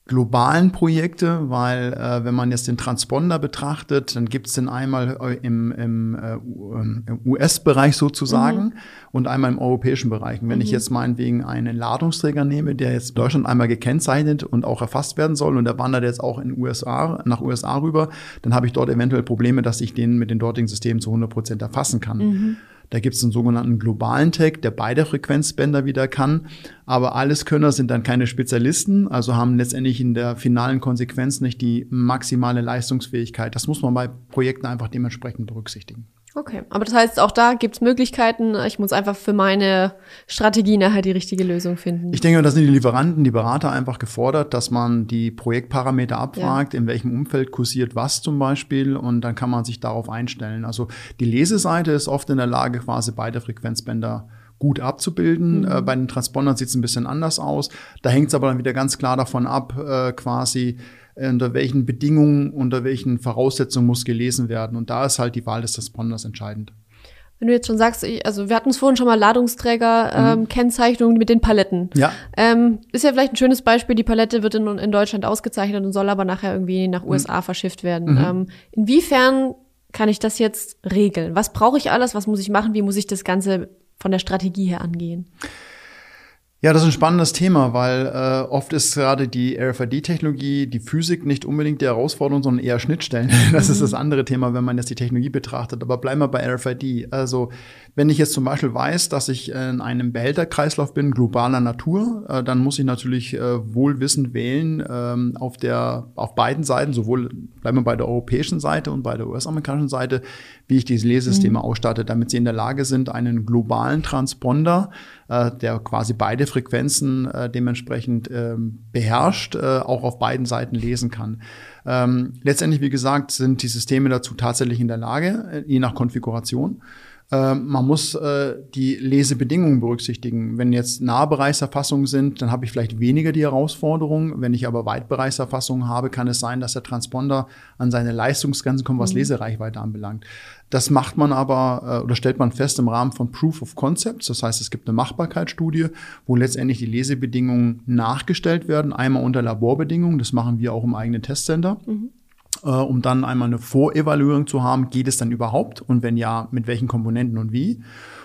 Speaker 1: globalen Projekte, weil äh, wenn man jetzt den Transponder betrachtet, dann gibt es den einmal äh, im, im, äh, im US-Bereich sozusagen mhm. und einmal im europäischen Bereich. Und wenn mhm. ich jetzt meinetwegen einen Ladungsträger nehme, der jetzt in Deutschland einmal gekennzeichnet und auch erfasst werden soll und der wandert jetzt auch in USA, nach USA rüber, dann habe ich dort eventuell Probleme, dass ich den mit den dortigen Systemen zu 100 Prozent erfassen kann. Mhm. Da gibt es einen sogenannten globalen Tag, der beide Frequenzbänder wieder kann. Aber Alleskönner sind dann keine Spezialisten, also haben letztendlich in der finalen Konsequenz nicht die maximale Leistungsfähigkeit. Das muss man bei Projekten einfach dementsprechend berücksichtigen.
Speaker 2: Okay, aber das heißt, auch da gibt es Möglichkeiten. Ich muss einfach für meine Strategie nachher die richtige Lösung finden.
Speaker 1: Ich denke, da sind die Lieferanten, die Berater einfach gefordert, dass man die Projektparameter abfragt, ja. in welchem Umfeld kursiert was zum Beispiel und dann kann man sich darauf einstellen. Also die Leseseite ist oft in der Lage, quasi beide Frequenzbänder gut abzubilden. Mhm. Äh, bei den Transpondern sieht es ein bisschen anders aus. Da hängt es aber dann wieder ganz klar davon ab, äh, quasi unter welchen Bedingungen, unter welchen Voraussetzungen muss gelesen werden. Und da ist halt die Wahl des Transponders entscheidend.
Speaker 2: wenn du jetzt schon sagst, ich, also wir hatten es vorhin schon mal Ladungsträger, mhm. ähm, Kennzeichnungen mit den Paletten.
Speaker 1: Ja.
Speaker 2: Ähm, ist ja vielleicht ein schönes Beispiel, die Palette wird in, in Deutschland ausgezeichnet und soll aber nachher irgendwie nach USA mhm. verschifft werden. Mhm. Ähm, inwiefern kann ich das jetzt regeln? Was brauche ich alles? Was muss ich machen? Wie muss ich das Ganze von der Strategie her angehen?
Speaker 1: Ja, das ist ein spannendes Thema, weil äh, oft ist gerade die RFID-Technologie, die Physik nicht unbedingt die Herausforderung, sondern eher Schnittstellen. Das ist das andere Thema, wenn man jetzt die Technologie betrachtet. Aber bleiben wir bei RFID. Also wenn ich jetzt zum Beispiel weiß, dass ich in einem Behälterkreislauf bin, globaler Natur, äh, dann muss ich natürlich äh, wohlwissend wählen ähm, auf der auf beiden Seiten, sowohl bleiben wir bei der europäischen Seite und bei der US-amerikanischen Seite, wie ich diese Lesesysteme mhm. ausstatte, damit sie in der Lage sind, einen globalen Transponder, der quasi beide Frequenzen äh, dementsprechend ähm, beherrscht, äh, auch auf beiden Seiten lesen kann. Ähm, letztendlich, wie gesagt, sind die Systeme dazu tatsächlich in der Lage, äh, je nach Konfiguration. Ähm, man muss äh, die Lesebedingungen berücksichtigen. Wenn jetzt Nahbereichserfassungen sind, dann habe ich vielleicht weniger die Herausforderung. Wenn ich aber Weitbereichserfassungen habe, kann es sein, dass der Transponder an seine Leistungsgrenzen kommt, was mhm. Lesereichweite anbelangt. Das macht man aber äh, oder stellt man fest im Rahmen von Proof of Concepts. Das heißt, es gibt eine Machbarkeitsstudie, wo letztendlich die Lesebedingungen nachgestellt werden. Einmal unter Laborbedingungen. Das machen wir auch im eigenen Testcenter. Mhm äh, um dann einmal eine Vorevaluierung zu haben, geht es dann überhaupt und wenn ja, mit welchen Komponenten und wie.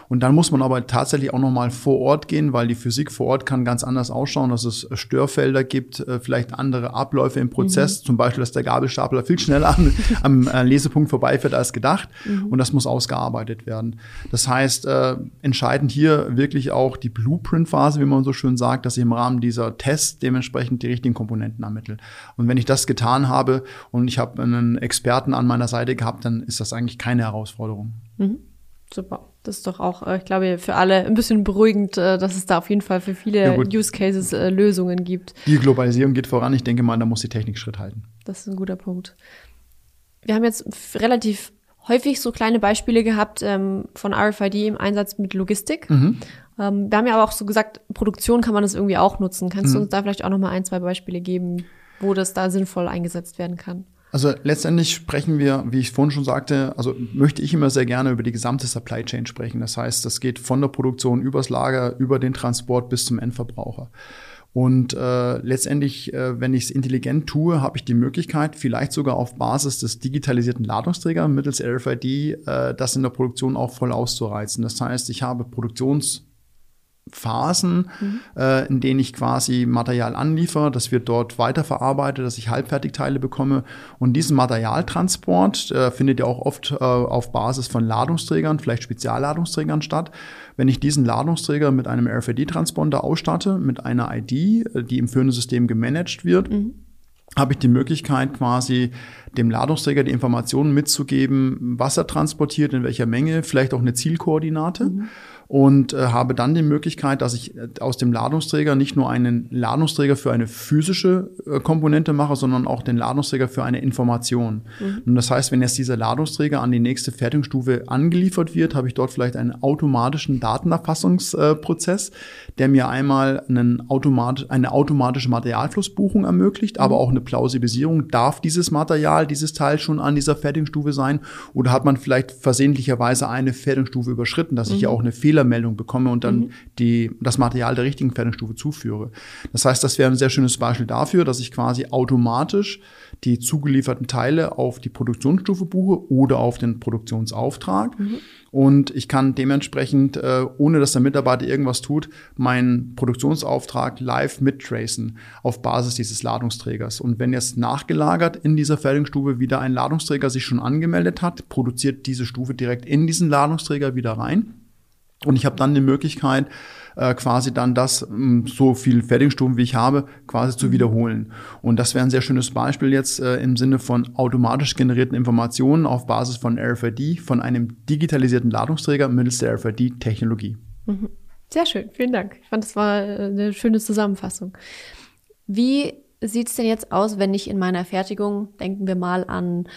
Speaker 1: Und dann muss man aber tatsächlich auch nochmal vor Ort gehen, weil die Physik vor Ort kann ganz anders ausschauen, dass es Störfelder gibt, äh, vielleicht andere Abläufe im Prozess, mhm. zum Beispiel, dass der Gabelstapler viel schneller am, am äh, Lesepunkt vorbeifährt als gedacht. Mhm. Und das muss ausgearbeitet werden. Das heißt, äh, entscheidend hier wirklich auch die Blueprint-Phase, wie man so schön sagt, dass ich im Rahmen dieser Tests dementsprechend die richtigen Komponenten ermittle. Und wenn ich das getan habe und ich habe einen Experten an meiner Seite gehabt, dann ist das eigentlich keine Herausforderung.
Speaker 2: Mhm. Super. Das ist doch auch, äh, ich glaube, für alle ein bisschen beruhigend, äh, dass es da auf jeden Fall für viele ja, Use Cases äh, Lösungen gibt.
Speaker 1: Die Globalisierung geht voran. Ich denke mal, da muss die Technik Schritt halten.
Speaker 2: Das ist ein guter Punkt. Wir haben jetzt relativ häufig so kleine Beispiele gehabt ähm, von RFID im Einsatz mit Logistik. Mhm. Ähm, wir haben ja aber auch so gesagt, Produktion kann man das irgendwie auch nutzen. Kannst mhm. du uns da vielleicht auch noch mal ein, zwei Beispiele geben, wo das da sinnvoll eingesetzt werden kann?
Speaker 1: Also letztendlich sprechen wir, wie ich vorhin schon sagte, also möchte ich immer sehr gerne über die gesamte Supply Chain sprechen. Das heißt, das geht von der Produktion übers Lager, über den Transport bis zum Endverbraucher. Und äh, letztendlich, äh, wenn ich es intelligent tue, habe ich die Möglichkeit, vielleicht sogar auf Basis des digitalisierten Ladungsträgers mittels RFID äh, das in der Produktion auch voll auszureizen. Das heißt, ich habe Produktions Phasen, mhm. äh, in denen ich quasi Material anliefere, das wird dort weiterverarbeitet, dass ich Halbfertigteile bekomme. Und diesen Materialtransport äh, findet ja auch oft äh, auf Basis von Ladungsträgern, vielleicht Spezialladungsträgern statt. Wenn ich diesen Ladungsträger mit einem RFID-Transponder ausstatte, mit einer ID, äh, die im führenden System gemanagt wird, mhm habe ich die Möglichkeit, quasi dem Ladungsträger die Informationen mitzugeben, was er transportiert, in welcher Menge, vielleicht auch eine Zielkoordinate. Mhm und äh, habe dann die Möglichkeit, dass ich äh, aus dem Ladungsträger nicht nur einen Ladungsträger für eine physische äh, Komponente mache, sondern auch den Ladungsträger für eine Information. Mhm. Und das heißt, wenn jetzt dieser Ladungsträger an die nächste Fertigungsstufe angeliefert wird, habe ich dort vielleicht einen automatischen Datenerfassungsprozess, der mir einmal einen automat eine automatische Materialflussbuchung ermöglicht, mhm. aber auch eine Plausibilisierung. Darf dieses Material, dieses Teil schon an dieser Fertigungsstufe sein? Oder hat man vielleicht versehentlicherweise eine Fertigungsstufe überschritten, dass mhm. ich ja auch eine Fehler Fehlermeldung bekomme und dann mhm. die, das Material der richtigen Fertigungsstufe zuführe. Das heißt, das wäre ein sehr schönes Beispiel dafür, dass ich quasi automatisch die zugelieferten Teile auf die Produktionsstufe buche oder auf den Produktionsauftrag. Mhm. Und ich kann dementsprechend, äh, ohne dass der Mitarbeiter irgendwas tut, meinen Produktionsauftrag live mittracen auf Basis dieses Ladungsträgers. Und wenn jetzt nachgelagert in dieser Fertigungsstufe wieder ein Ladungsträger sich schon angemeldet hat, produziert diese Stufe direkt in diesen Ladungsträger wieder rein. Und ich habe dann die Möglichkeit, äh, quasi dann das, ähm, so viel Fertigstufen wie ich habe, quasi zu wiederholen. Und das wäre ein sehr schönes Beispiel jetzt äh, im Sinne von automatisch generierten Informationen auf Basis von RFID, von einem digitalisierten Ladungsträger mittels der RFID-Technologie.
Speaker 2: Mhm. Sehr schön, vielen Dank. Ich fand, das war äh, eine schöne Zusammenfassung. Wie sieht es denn jetzt aus, wenn ich in meiner Fertigung, denken wir mal an Hm,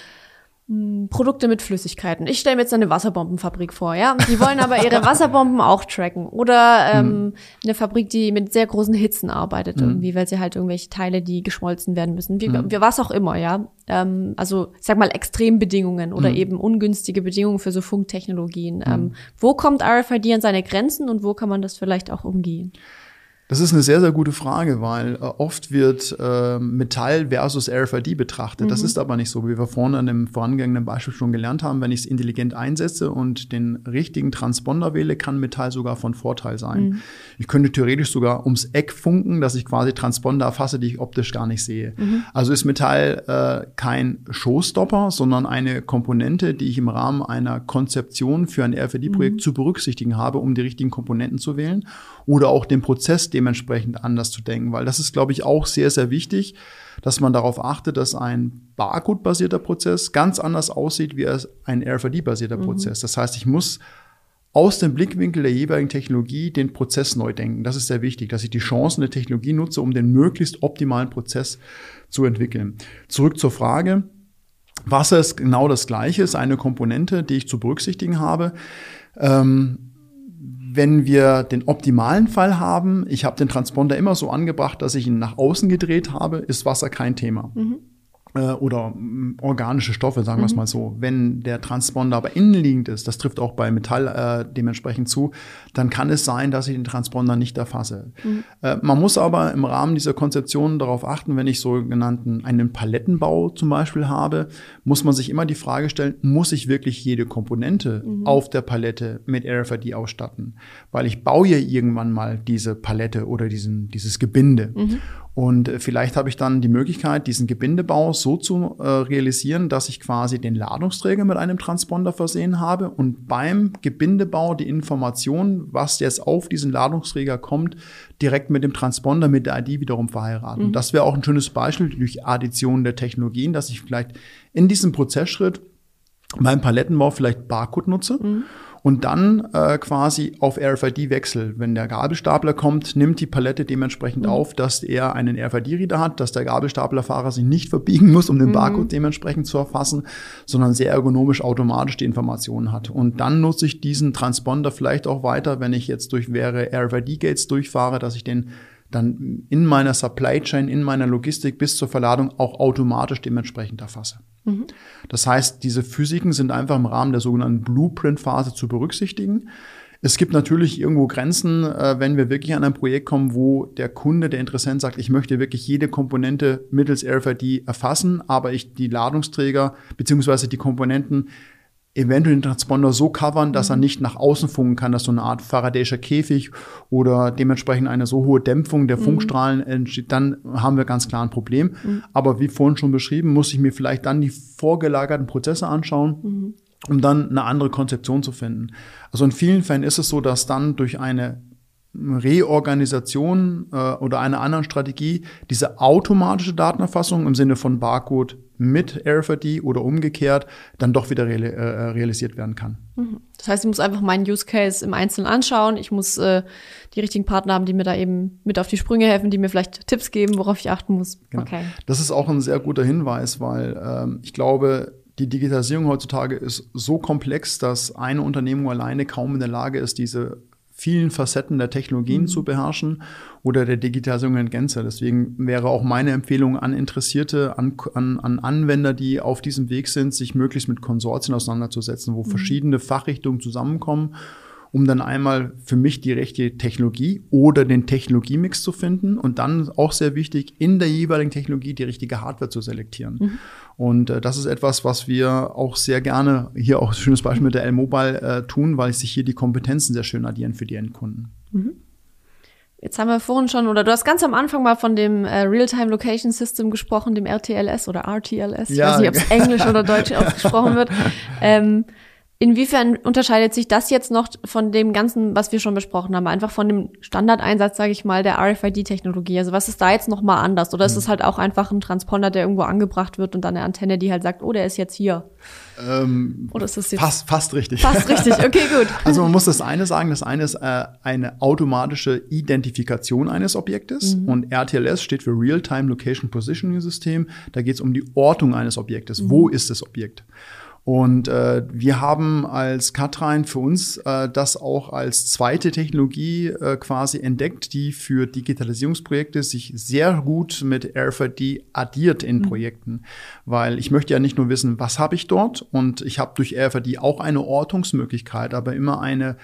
Speaker 2: Produkte mit Flüssigkeiten. Ich stelle mir jetzt eine Wasserbombenfabrik vor, ja. Die wollen aber ihre Wasserbomben auch tracken. Oder ähm, mhm. eine Fabrik, die mit sehr großen Hitzen arbeitet, mhm. irgendwie, weil sie halt irgendwelche Teile, die geschmolzen werden müssen. Wie, mhm. wie was auch immer, ja. Ähm, also, ich sag mal, Extrembedingungen oder mhm. eben ungünstige Bedingungen für so Funktechnologien. Ähm, wo kommt RFID an seine Grenzen und wo kann man das vielleicht auch umgehen?
Speaker 1: Das ist eine sehr, sehr gute Frage, weil äh, oft wird äh, Metall versus RFID betrachtet. Mhm. Das ist aber nicht so, wie wir vorne an dem vorangegangenen Beispiel schon gelernt haben. Wenn ich es intelligent einsetze und den richtigen Transponder wähle, kann Metall sogar von Vorteil sein. Mhm. Ich könnte theoretisch sogar ums Eck funken, dass ich quasi Transponder erfasse, die ich optisch gar nicht sehe. Mhm. Also ist Metall äh, kein Showstopper, sondern eine Komponente, die ich im Rahmen einer Konzeption für ein RFID-Projekt mhm. zu berücksichtigen habe, um die richtigen Komponenten zu wählen oder auch den Prozess, dementsprechend anders zu denken, weil das ist, glaube ich, auch sehr, sehr wichtig, dass man darauf achtet, dass ein Barcode-basierter Prozess ganz anders aussieht wie ein RFID-basierter mhm. Prozess. Das heißt, ich muss aus dem Blickwinkel der jeweiligen Technologie den Prozess neu denken. Das ist sehr wichtig, dass ich die Chancen der Technologie nutze, um den möglichst optimalen Prozess zu entwickeln. Zurück zur Frage. Wasser ist genau das Gleiche, ist eine Komponente, die ich zu berücksichtigen habe. Ähm, wenn wir den optimalen Fall haben, ich habe den Transponder immer so angebracht, dass ich ihn nach außen gedreht habe, ist Wasser kein Thema. Mhm oder mm, organische Stoffe, sagen mhm. wir es mal so. Wenn der Transponder aber innenliegend ist, das trifft auch bei Metall äh, dementsprechend zu, dann kann es sein, dass ich den Transponder nicht erfasse. Mhm. Äh, man muss aber im Rahmen dieser Konzeption darauf achten, wenn ich sogenannten einen Palettenbau zum Beispiel habe, muss man sich immer die Frage stellen, muss ich wirklich jede Komponente mhm. auf der Palette mit RFID ausstatten? Weil ich baue ja irgendwann mal diese Palette oder diesen, dieses Gebinde. Mhm. Und äh, vielleicht habe ich dann die Möglichkeit, diesen Gebindebau so zu äh, realisieren, dass ich quasi den Ladungsträger mit einem Transponder versehen habe und beim Gebindebau die Information, was jetzt auf diesen Ladungsträger kommt, direkt mit dem Transponder, mit der ID wiederum verheiraten. Mhm. Das wäre auch ein schönes Beispiel durch Addition der Technologien, dass ich vielleicht in diesem Prozessschritt beim Palettenbau vielleicht Barcode nutze. Mhm und dann äh, quasi auf RFID wechsel. Wenn der Gabelstapler kommt, nimmt die Palette dementsprechend mhm. auf, dass er einen RFID-Reader hat, dass der Gabelstaplerfahrer sich nicht verbiegen muss, um den mhm. Barcode dementsprechend zu erfassen, sondern sehr ergonomisch automatisch die Informationen hat. Und dann nutze ich diesen Transponder vielleicht auch weiter, wenn ich jetzt durch mehrere RFID-Gates durchfahre, dass ich den dann in meiner Supply Chain, in meiner Logistik bis zur Verladung auch automatisch dementsprechend erfasse. Mhm. Das heißt, diese Physiken sind einfach im Rahmen der sogenannten Blueprint-Phase zu berücksichtigen. Es gibt natürlich irgendwo Grenzen, äh, wenn wir wirklich an ein Projekt kommen, wo der Kunde, der Interessent sagt, ich möchte wirklich jede Komponente mittels RFID erfassen, aber ich die Ladungsträger beziehungsweise die Komponenten eventuell den Transponder so covern, dass er mhm. nicht nach außen funken kann, dass so eine Art Faraday'scher Käfig oder dementsprechend eine so hohe Dämpfung der mhm. Funkstrahlen entsteht, dann haben wir ganz klar ein Problem. Mhm. Aber wie vorhin schon beschrieben, muss ich mir vielleicht dann die vorgelagerten Prozesse anschauen. Mhm. um dann eine andere Konzeption zu finden. Also in vielen Fällen ist es so, dass dann durch eine Reorganisation äh, oder einer anderen Strategie diese automatische Datenerfassung im Sinne von Barcode mit RFID oder umgekehrt dann doch wieder reali äh, realisiert werden kann.
Speaker 2: Mhm. Das heißt, ich muss einfach meinen Use Case im Einzelnen anschauen. Ich muss äh, die richtigen Partner haben, die mir da eben mit auf die Sprünge helfen, die mir vielleicht Tipps geben, worauf ich achten muss.
Speaker 1: Genau. Okay. Das ist auch ein sehr guter Hinweis, weil ähm, ich glaube, die Digitalisierung heutzutage ist so komplex, dass eine Unternehmung alleine kaum in der Lage ist, diese vielen Facetten der Technologien mhm. zu beherrschen oder der Digitalisierung in Gänze. Deswegen wäre auch meine Empfehlung an Interessierte, an, an, an Anwender, die auf diesem Weg sind, sich möglichst mit Konsortien auseinanderzusetzen, wo mhm. verschiedene Fachrichtungen zusammenkommen um dann einmal für mich die rechte Technologie oder den Technologiemix zu finden und dann auch sehr wichtig, in der jeweiligen Technologie die richtige Hardware zu selektieren. Mhm. Und äh, das ist etwas, was wir auch sehr gerne, hier auch ein schönes Beispiel mit der L-Mobile äh, tun, weil sich hier die Kompetenzen sehr schön addieren für die Endkunden. Mhm.
Speaker 2: Jetzt haben wir vorhin schon, oder du hast ganz am Anfang mal von dem äh, Real-Time Location System gesprochen, dem RTLS oder RTLS. Ich ja. weiß nicht, ob es Englisch oder Deutsch ausgesprochen wird. Ähm, Inwiefern unterscheidet sich das jetzt noch von dem Ganzen, was wir schon besprochen haben? Einfach von dem Standardeinsatz, sage ich mal, der RFID-Technologie. Also was ist da jetzt noch mal anders? Oder ist es halt auch einfach ein Transponder, der irgendwo angebracht wird und dann eine Antenne, die halt sagt, oh, der ist jetzt hier?
Speaker 1: Ähm, Oder ist das jetzt fast, fast richtig.
Speaker 2: Fast richtig, okay, gut.
Speaker 1: Also man muss das eine sagen, das eine ist äh, eine automatische Identifikation eines Objektes mhm. und RTLS steht für Real-Time Location Positioning System. Da geht es um die Ortung eines Objektes. Mhm. Wo ist das Objekt? Und äh, wir haben als Katrein für uns äh, das auch als zweite Technologie äh, quasi entdeckt, die für Digitalisierungsprojekte sich sehr gut mit RFID addiert in mhm. Projekten. Weil ich möchte ja nicht nur wissen, was habe ich dort und ich habe durch RFID auch eine Ortungsmöglichkeit, aber immer eine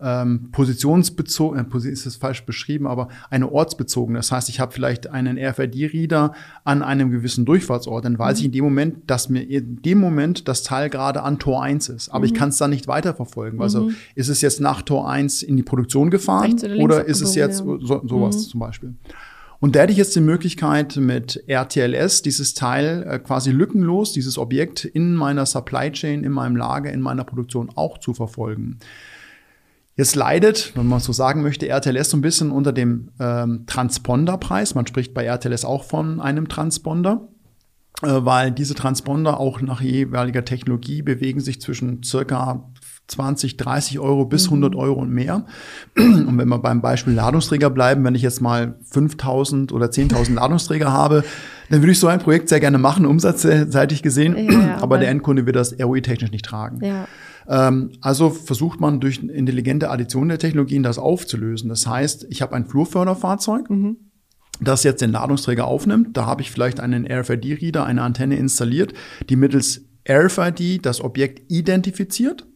Speaker 1: ähm, positionsbezogen, äh, ist es falsch beschrieben, aber eine ortsbezogene. Das heißt, ich habe vielleicht einen RFID-Reader an einem gewissen Durchfahrtsort, dann weiß mhm. ich in dem Moment, dass mir in dem Moment das Teil gerade an Tor 1 ist. Aber mhm. ich kann es dann nicht weiterverfolgen. Also mhm. ist es jetzt nach Tor 1 in die Produktion gefahren oder, oder ist es jetzt ja. so, sowas mhm. zum Beispiel? Und da hätte ich jetzt die Möglichkeit, mit RTLS dieses Teil äh, quasi lückenlos, dieses Objekt in meiner Supply Chain, in meinem Lager, in meiner Produktion auch zu verfolgen. Jetzt leidet, wenn man so sagen möchte, RTLS so ein bisschen unter dem ähm, Transponderpreis. Man spricht bei RTLS auch von einem Transponder, äh, weil diese Transponder auch nach jeweiliger Technologie bewegen sich zwischen circa 20, 30 Euro bis 100 mhm. Euro und mehr. Und wenn wir beim Beispiel Ladungsträger bleiben, wenn ich jetzt mal 5000 oder 10.000 Ladungsträger habe, dann würde ich so ein Projekt sehr gerne machen, umsatzseitig gesehen. Ja, aber der Endkunde wird das ROI-technisch nicht tragen. Ja. Ähm, also versucht man durch intelligente Addition der Technologien das aufzulösen. Das heißt, ich habe ein Flurförderfahrzeug. Mhm das jetzt den Ladungsträger aufnimmt. Da habe ich vielleicht einen RFID-Reader, eine Antenne installiert, die mittels RFID das Objekt identifiziert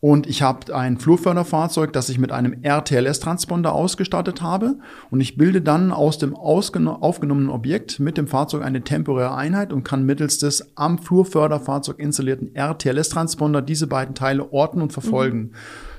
Speaker 1: und ich habe ein Flurförderfahrzeug, das ich mit einem RTLS-Transponder ausgestattet habe. Und ich bilde dann aus dem aufgenommenen Objekt mit dem Fahrzeug eine temporäre Einheit und kann mittels des am Flurförderfahrzeug installierten RTLS-Transponder diese beiden Teile orten und verfolgen. Mhm.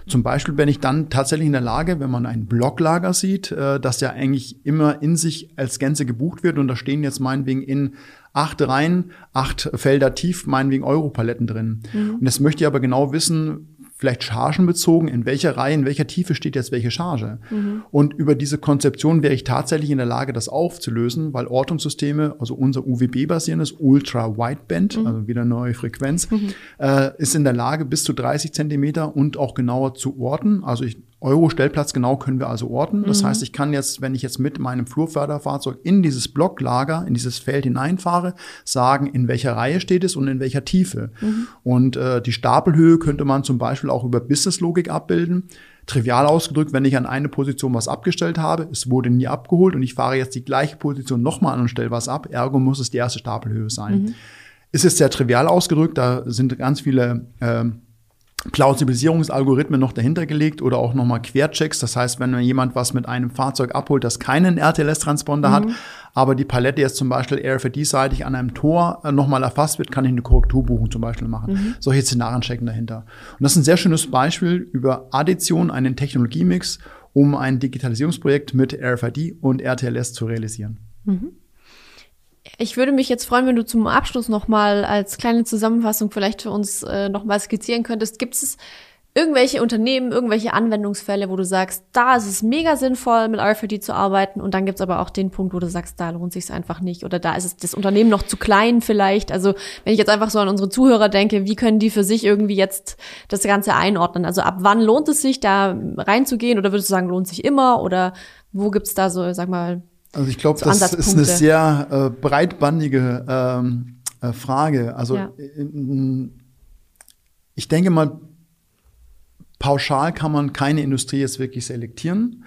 Speaker 1: Zum Beispiel bin ich dann tatsächlich in der Lage, wenn man ein Blocklager sieht, äh, das ja eigentlich immer in sich als Gänze gebucht wird und da stehen jetzt meinetwegen in acht Reihen, acht Felder tief, meinetwegen Europaletten drin. Mhm. Und das möchte ich aber genau wissen, vielleicht chargenbezogen, in welcher Reihe, in welcher Tiefe steht jetzt welche Charge. Mhm. Und über diese Konzeption wäre ich tatsächlich in der Lage, das aufzulösen, weil Ortungssysteme, also unser UWB-basierendes Ultra Wideband, mhm. also wieder neue Frequenz, mhm. äh, ist in der Lage, bis zu 30 Zentimeter und auch genauer zu orten. Also ich Euro-Stellplatz genau können wir also orten. Das mhm. heißt, ich kann jetzt, wenn ich jetzt mit meinem Flurförderfahrzeug in dieses Blocklager, in dieses Feld hineinfahre, sagen, in welcher Reihe steht es und in welcher Tiefe. Mhm. Und äh, die Stapelhöhe könnte man zum Beispiel auch über Businesslogik abbilden. Trivial ausgedrückt, wenn ich an eine Position was abgestellt habe, es wurde nie abgeholt und ich fahre jetzt die gleiche Position nochmal an und stelle was ab, ergo muss es die erste Stapelhöhe sein. Mhm. Ist es sehr trivial ausgedrückt, da sind ganz viele äh, Plausibilisierungsalgorithmen noch dahinter gelegt oder auch nochmal Querchecks. Das heißt, wenn jemand was mit einem Fahrzeug abholt, das keinen RTLS-Transponder mhm. hat, aber die Palette jetzt zum Beispiel RFID-seitig an einem Tor äh, nochmal erfasst wird, kann ich eine Korrekturbuchung zum Beispiel machen. Mhm. Solche Szenarien checken dahinter. Und das ist ein sehr schönes Beispiel über Addition, einen Technologiemix, um ein Digitalisierungsprojekt mit RFID und RTLS zu realisieren. Mhm.
Speaker 2: Ich würde mich jetzt freuen, wenn du zum Abschluss nochmal als kleine Zusammenfassung vielleicht für uns äh, nochmal skizzieren könntest. Gibt es irgendwelche Unternehmen, irgendwelche Anwendungsfälle, wo du sagst, da ist es mega sinnvoll, mit RFID zu arbeiten und dann gibt's aber auch den Punkt, wo du sagst, da lohnt sich einfach nicht oder da ist es das Unternehmen noch zu klein vielleicht. Also wenn ich jetzt einfach so an unsere Zuhörer denke, wie können die für sich irgendwie jetzt das Ganze einordnen? Also ab wann lohnt es sich, da reinzugehen oder würdest du sagen, lohnt sich immer oder wo gibt's da so, sag mal,
Speaker 1: also ich glaube, so das ist eine sehr äh, breitbandige ähm, äh, Frage. Also ja. ich denke mal, pauschal kann man keine Industrie jetzt wirklich selektieren.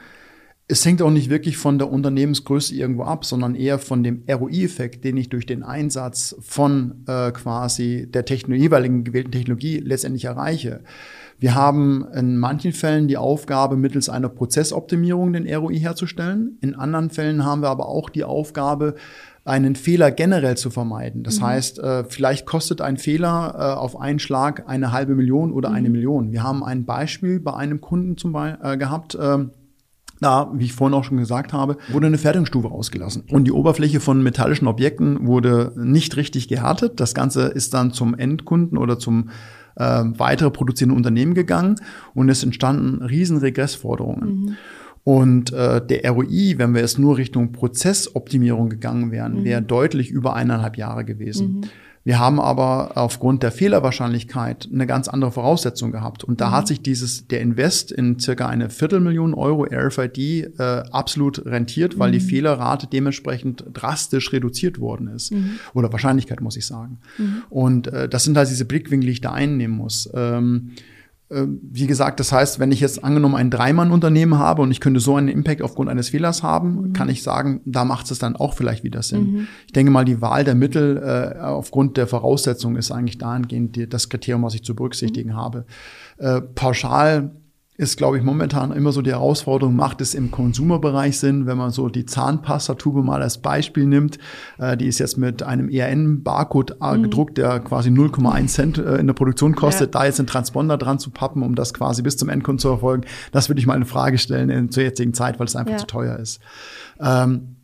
Speaker 1: Es hängt auch nicht wirklich von der Unternehmensgröße irgendwo ab, sondern eher von dem ROI-Effekt, den ich durch den Einsatz von äh, quasi der Techno jeweiligen gewählten Technologie letztendlich erreiche. Wir haben in manchen Fällen die Aufgabe, mittels einer Prozessoptimierung den ROI herzustellen. In anderen Fällen haben wir aber auch die Aufgabe, einen Fehler generell zu vermeiden. Das mhm. heißt, äh, vielleicht kostet ein Fehler äh, auf einen Schlag eine halbe Million oder mhm. eine Million. Wir haben ein Beispiel bei einem Kunden zum Beispiel äh, gehabt. Äh, da, wie ich vorhin auch schon gesagt habe, wurde eine Fertigungsstufe ausgelassen. Und die Oberfläche von metallischen Objekten wurde nicht richtig gehärtet. Das Ganze ist dann zum Endkunden oder zum äh, weitere produzierende Unternehmen gegangen und es entstanden riesen Regressforderungen. Mhm. Und äh, der ROI, wenn wir jetzt nur Richtung Prozessoptimierung gegangen wären, mhm. wäre deutlich über eineinhalb Jahre gewesen. Mhm. Wir haben aber aufgrund der Fehlerwahrscheinlichkeit eine ganz andere Voraussetzung gehabt. Und da mhm. hat sich dieses, der Invest in circa eine Viertelmillion Euro RFID äh, absolut rentiert, weil mhm. die Fehlerrate dementsprechend drastisch reduziert worden ist. Mhm. Oder Wahrscheinlichkeit, muss ich sagen. Mhm. Und äh, das sind halt diese Blickwinkel, die ich da einnehmen muss. Ähm, ähm, wie gesagt, das heißt, wenn ich jetzt angenommen ein Dreimann-Unternehmen habe und ich könnte so einen Impact aufgrund eines Fehlers haben, mhm. kann ich sagen, da macht es dann auch vielleicht wieder Sinn. Mhm. Ich denke mal, die Wahl der Mittel äh, aufgrund der Voraussetzungen ist eigentlich dahingehend die, das Kriterium, was ich zu berücksichtigen mhm. habe. Äh, pauschal ist, glaube ich, momentan immer so die Herausforderung, macht es im Konsumerbereich Sinn, wenn man so die Zahnpastatube mal als Beispiel nimmt. Äh, die ist jetzt mit einem ERN-Barcode äh, mhm. gedruckt, der quasi 0,1 Cent äh, in der Produktion kostet. Ja. Da jetzt einen Transponder dran zu pappen, um das quasi bis zum Endkunden zu erfolgen, das würde ich mal in Frage stellen in, zur jetzigen Zeit, weil es einfach ja. zu teuer ist. Ähm,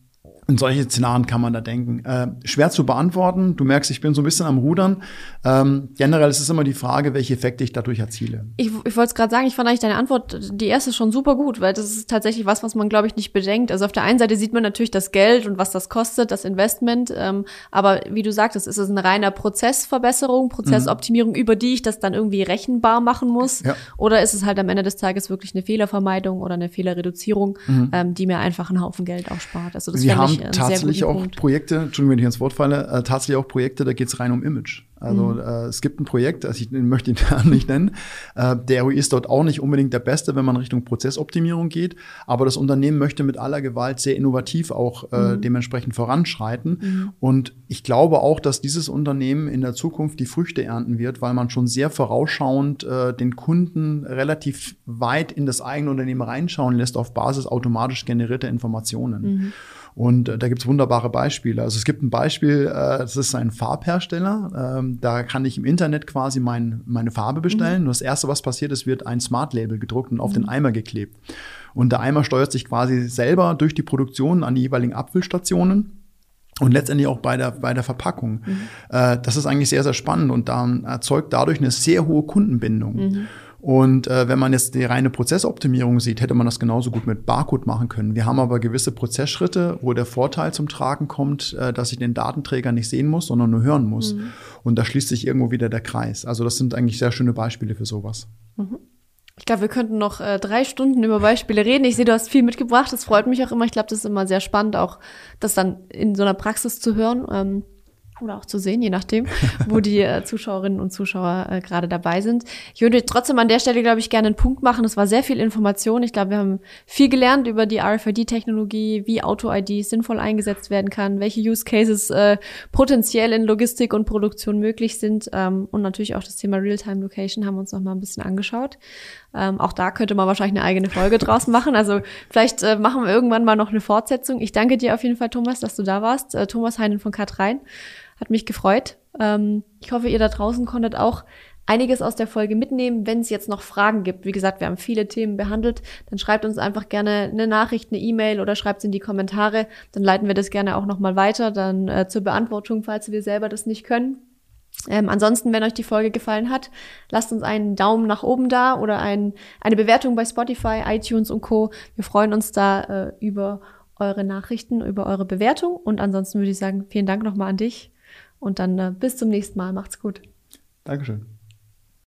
Speaker 1: in solche Szenarien kann man da denken. Äh, schwer zu beantworten. Du merkst, ich bin so ein bisschen am Rudern. Ähm, generell ist es immer die Frage, welche Effekte ich dadurch erziele.
Speaker 2: Ich, ich wollte es gerade sagen, ich fand eigentlich deine Antwort, die erste schon super gut, weil das ist tatsächlich was, was man, glaube ich, nicht bedenkt. Also auf der einen Seite sieht man natürlich das Geld und was das kostet, das Investment. Ähm, aber wie du sagtest, ist es eine reine Prozessverbesserung, Prozessoptimierung, mhm. über die ich das dann irgendwie rechenbar machen muss? Ja. Oder ist es halt am Ende des Tages wirklich eine Fehlervermeidung oder eine Fehlerreduzierung, mhm. ähm, die mir einfach einen Haufen Geld auch spart?
Speaker 1: Also das Wir haben tatsächlich auch Punkt. Projekte, Entschuldigung, wenn ich ins Wort falle, äh, tatsächlich auch Projekte, da geht es rein um Image. Also mhm. äh, es gibt ein Projekt, also ich möchte ihn nicht nennen, äh, der ROI ist dort auch nicht unbedingt der beste, wenn man Richtung Prozessoptimierung geht, aber das Unternehmen möchte mit aller Gewalt sehr innovativ auch äh, mhm. dementsprechend voranschreiten. Mhm. Und ich glaube auch, dass dieses Unternehmen in der Zukunft die Früchte ernten wird, weil man schon sehr vorausschauend äh, den Kunden relativ weit in das eigene Unternehmen reinschauen lässt auf Basis automatisch generierter Informationen. Mhm. Und äh, da gibt's wunderbare Beispiele. Also es gibt ein Beispiel, äh, das ist ein Farbhersteller. Ähm, da kann ich im Internet quasi mein, meine Farbe bestellen. Mhm. Und das Erste, was passiert ist, wird ein Smart-Label gedruckt und auf mhm. den Eimer geklebt. Und der Eimer steuert sich quasi selber durch die Produktion an die jeweiligen Abfüllstationen. Und letztendlich auch bei der, bei der Verpackung. Mhm. Äh, das ist eigentlich sehr, sehr spannend und dann erzeugt dadurch eine sehr hohe Kundenbindung. Und äh, wenn man jetzt die reine Prozessoptimierung sieht, hätte man das genauso gut mit Barcode machen können. Wir haben aber gewisse Prozessschritte, wo der Vorteil zum Tragen kommt, äh, dass ich den Datenträger nicht sehen muss, sondern nur hören muss. Mhm. Und da schließt sich irgendwo wieder der Kreis. Also das sind eigentlich sehr schöne Beispiele für sowas.
Speaker 2: Mhm. Ich glaube, wir könnten noch äh, drei Stunden über Beispiele reden. Ich sehe, du hast viel mitgebracht. Das freut mich auch immer. Ich glaube, das ist immer sehr spannend, auch das dann in so einer Praxis zu hören. Ähm oder auch zu sehen, je nachdem, wo die äh, Zuschauerinnen und Zuschauer äh, gerade dabei sind. Ich würde trotzdem an der Stelle, glaube ich, gerne einen Punkt machen. Es war sehr viel Information. Ich glaube, wir haben viel gelernt über die RFID-Technologie, wie Auto-ID sinnvoll eingesetzt werden kann, welche Use Cases äh, potenziell in Logistik und Produktion möglich sind. Ähm, und natürlich auch das Thema Real-Time Location haben wir uns noch mal ein bisschen angeschaut. Ähm, auch da könnte man wahrscheinlich eine eigene Folge draus machen. Also vielleicht äh, machen wir irgendwann mal noch eine Fortsetzung. Ich danke dir auf jeden Fall, Thomas, dass du da warst. Äh, Thomas Heinen von Kat3. Hat mich gefreut. Ähm, ich hoffe, ihr da draußen konntet auch einiges aus der Folge mitnehmen. Wenn es jetzt noch Fragen gibt, wie gesagt, wir haben viele Themen behandelt, dann schreibt uns einfach gerne eine Nachricht, eine E-Mail oder schreibt es in die Kommentare. Dann leiten wir das gerne auch nochmal weiter, dann äh, zur Beantwortung, falls wir selber das nicht können. Ähm, ansonsten, wenn euch die Folge gefallen hat, lasst uns einen Daumen nach oben da oder ein, eine Bewertung bei Spotify, iTunes und Co. Wir freuen uns da äh, über eure Nachrichten, über eure Bewertung. Und ansonsten würde ich sagen, vielen Dank nochmal an dich und dann äh, bis zum nächsten Mal. Macht's gut.
Speaker 1: Dankeschön.